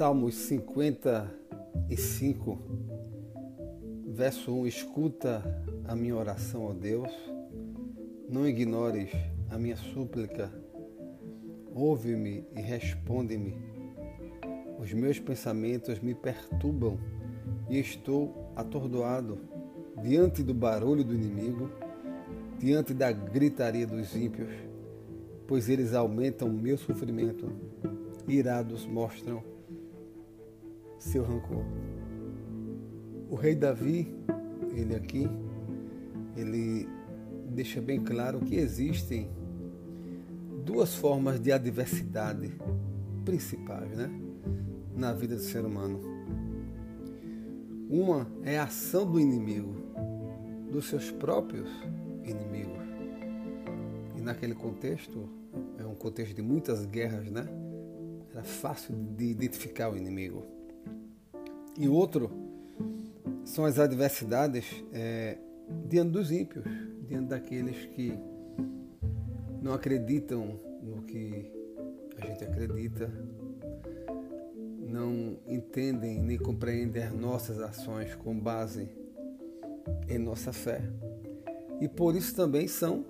Salmos 55, verso 1: Escuta a minha oração, ó Deus, não ignores a minha súplica, ouve-me e responde-me. Os meus pensamentos me perturbam e estou atordoado diante do barulho do inimigo, diante da gritaria dos ímpios, pois eles aumentam o meu sofrimento. Irados mostram seu rancor. O rei Davi, ele aqui, ele deixa bem claro que existem duas formas de adversidade principais, né, na vida do ser humano. Uma é a ação do inimigo, dos seus próprios inimigos. E naquele contexto, é um contexto de muitas guerras, né? Era fácil de identificar o inimigo. E outro são as adversidades é, diante dos ímpios, diante daqueles que não acreditam no que a gente acredita, não entendem nem compreendem as nossas ações com base em nossa fé. E por isso também são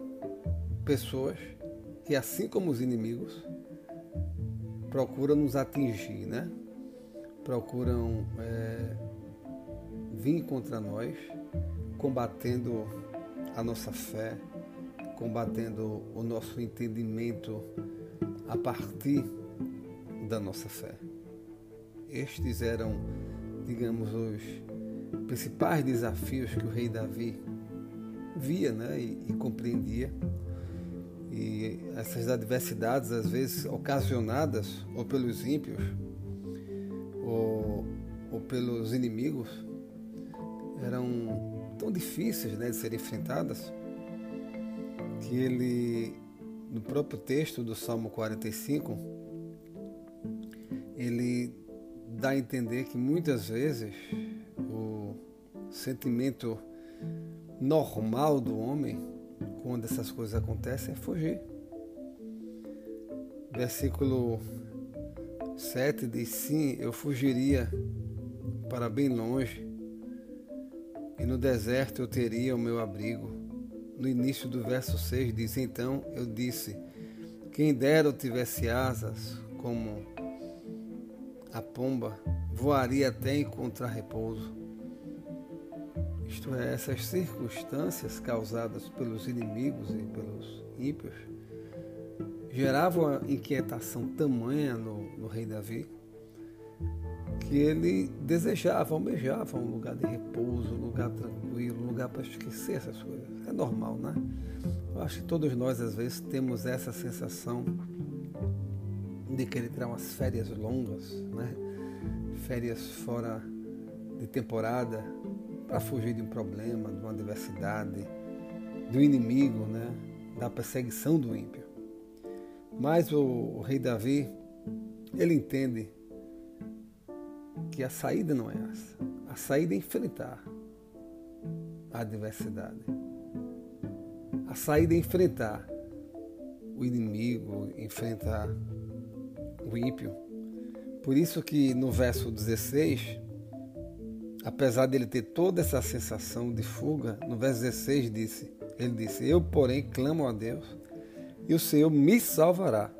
pessoas que, assim como os inimigos, procuram nos atingir, né? Procuram é, vir contra nós, combatendo a nossa fé, combatendo o nosso entendimento a partir da nossa fé. Estes eram, digamos, os principais desafios que o rei Davi via né, e, e compreendia. E essas adversidades, às vezes ocasionadas ou pelos ímpios, ou, ou pelos inimigos eram tão difíceis né, de serem enfrentadas que ele, no próprio texto do Salmo 45, ele dá a entender que muitas vezes o sentimento normal do homem, quando essas coisas acontecem, é fugir. Versículo 7 diz: Sim, eu fugiria para bem longe, e no deserto eu teria o meu abrigo. No início do verso 6 diz: Então eu disse: Quem dera eu tivesse asas como a pomba, voaria até encontrar repouso. Isto é, essas circunstâncias causadas pelos inimigos e pelos ímpios gerava uma inquietação tamanha no, no rei Davi que ele desejava, almejava um lugar de repouso, um lugar tranquilo, um lugar para esquecer essas coisas. É normal, né? Eu acho que todos nós, às vezes, temos essa sensação de querer tirar umas férias longas, né? Férias fora de temporada, para fugir de um problema, de uma adversidade, do inimigo, né? Da perseguição do ímpio. Mas o, rei Davi, ele entende que a saída não é essa. A saída é enfrentar a adversidade. A saída é enfrentar o inimigo, enfrentar o ímpio. Por isso que no verso 16, apesar dele ter toda essa sensação de fuga, no verso 16 disse, ele disse: "Eu, porém, clamo a Deus e o Senhor me salvará.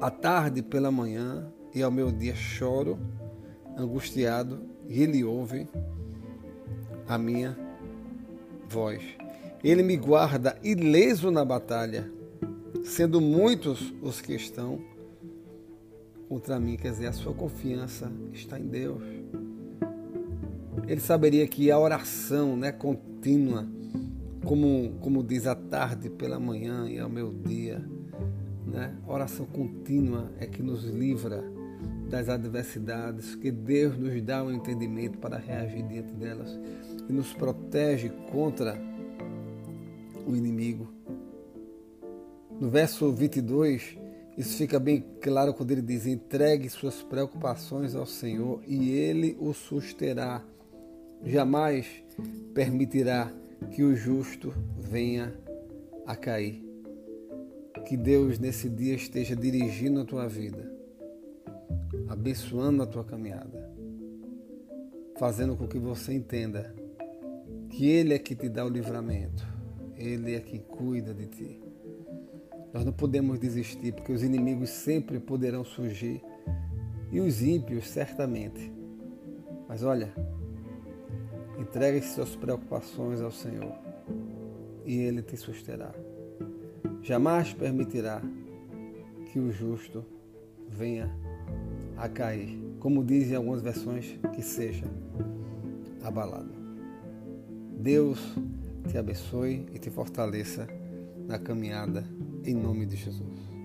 À tarde pela manhã e ao meu dia choro, angustiado, e ele ouve a minha voz. Ele me guarda ileso na batalha, sendo muitos os que estão contra mim. Quer dizer, a sua confiança está em Deus. Ele saberia que a oração né, contínua como, como diz a tarde pela manhã e ao meu dia. Né? oração contínua é que nos livra das adversidades, que Deus nos dá um entendimento para reagir diante delas e nos protege contra o inimigo. No verso 22, isso fica bem claro quando ele diz: entregue suas preocupações ao Senhor e ele o susterá. Jamais permitirá que o justo venha a cair. Que Deus nesse dia esteja dirigindo a tua vida. abençoando a tua caminhada, fazendo com que você entenda que Ele é que te dá o livramento, Ele é que cuida de ti. Nós não podemos desistir, porque os inimigos sempre poderão surgir e os ímpios certamente. Mas olha, entregue suas preocupações ao Senhor e Ele te susterá. Jamais permitirá que o justo venha a cair, como dizem algumas versões, que seja abalado. Deus te abençoe e te fortaleça na caminhada em nome de Jesus.